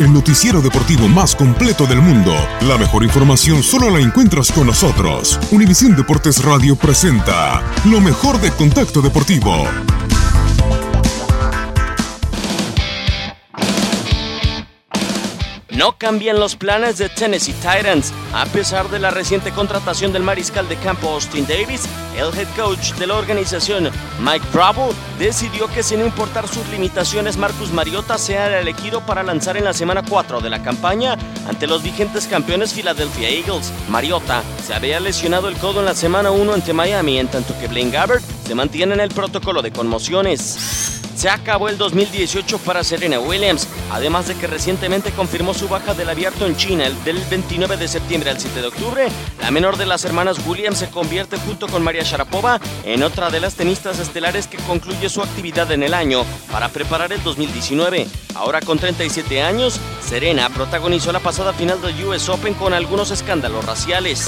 el noticiero deportivo más completo del mundo. La mejor información solo la encuentras con nosotros. Univisión Deportes Radio presenta lo mejor de Contacto Deportivo. No cambian los planes de Tennessee Titans. A pesar de la reciente contratación del mariscal de campo Austin Davis, el head coach de la organización, Mike Bravo, decidió que sin importar sus limitaciones, Marcus Mariota sea el elegido para lanzar en la semana 4 de la campaña ante los vigentes campeones Philadelphia Eagles. Mariota se había lesionado el codo en la semana 1 ante Miami, en tanto que Blaine Gabbert se mantiene en el protocolo de conmociones. Se acabó el 2018 para Serena Williams, además de que recientemente confirmó su baja del abierto en China el del 29 de septiembre al 7 de octubre. La menor de las hermanas Williams se convierte junto con María Sharapova en otra de las tenistas estelares que concluye su actividad en el año para preparar el 2019. Ahora con 37 años, Serena protagonizó la pasada final del US Open con algunos escándalos raciales.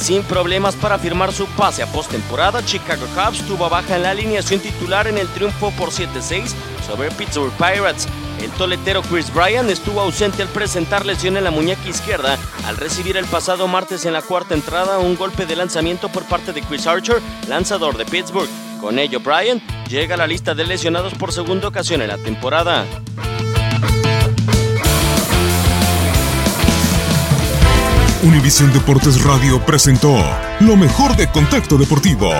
Sin problemas para firmar su pase a postemporada, Chicago Cubs tuvo baja en la alineación titular en el triunfo por 7-6 sobre Pittsburgh Pirates. El toletero Chris Bryan estuvo ausente al presentar lesión en la muñeca izquierda al recibir el pasado martes en la cuarta entrada un golpe de lanzamiento por parte de Chris Archer, lanzador de Pittsburgh. Con ello, Bryan llega a la lista de lesionados por segunda ocasión en la temporada. Univisión Deportes Radio presentó lo mejor de Contacto Deportivo.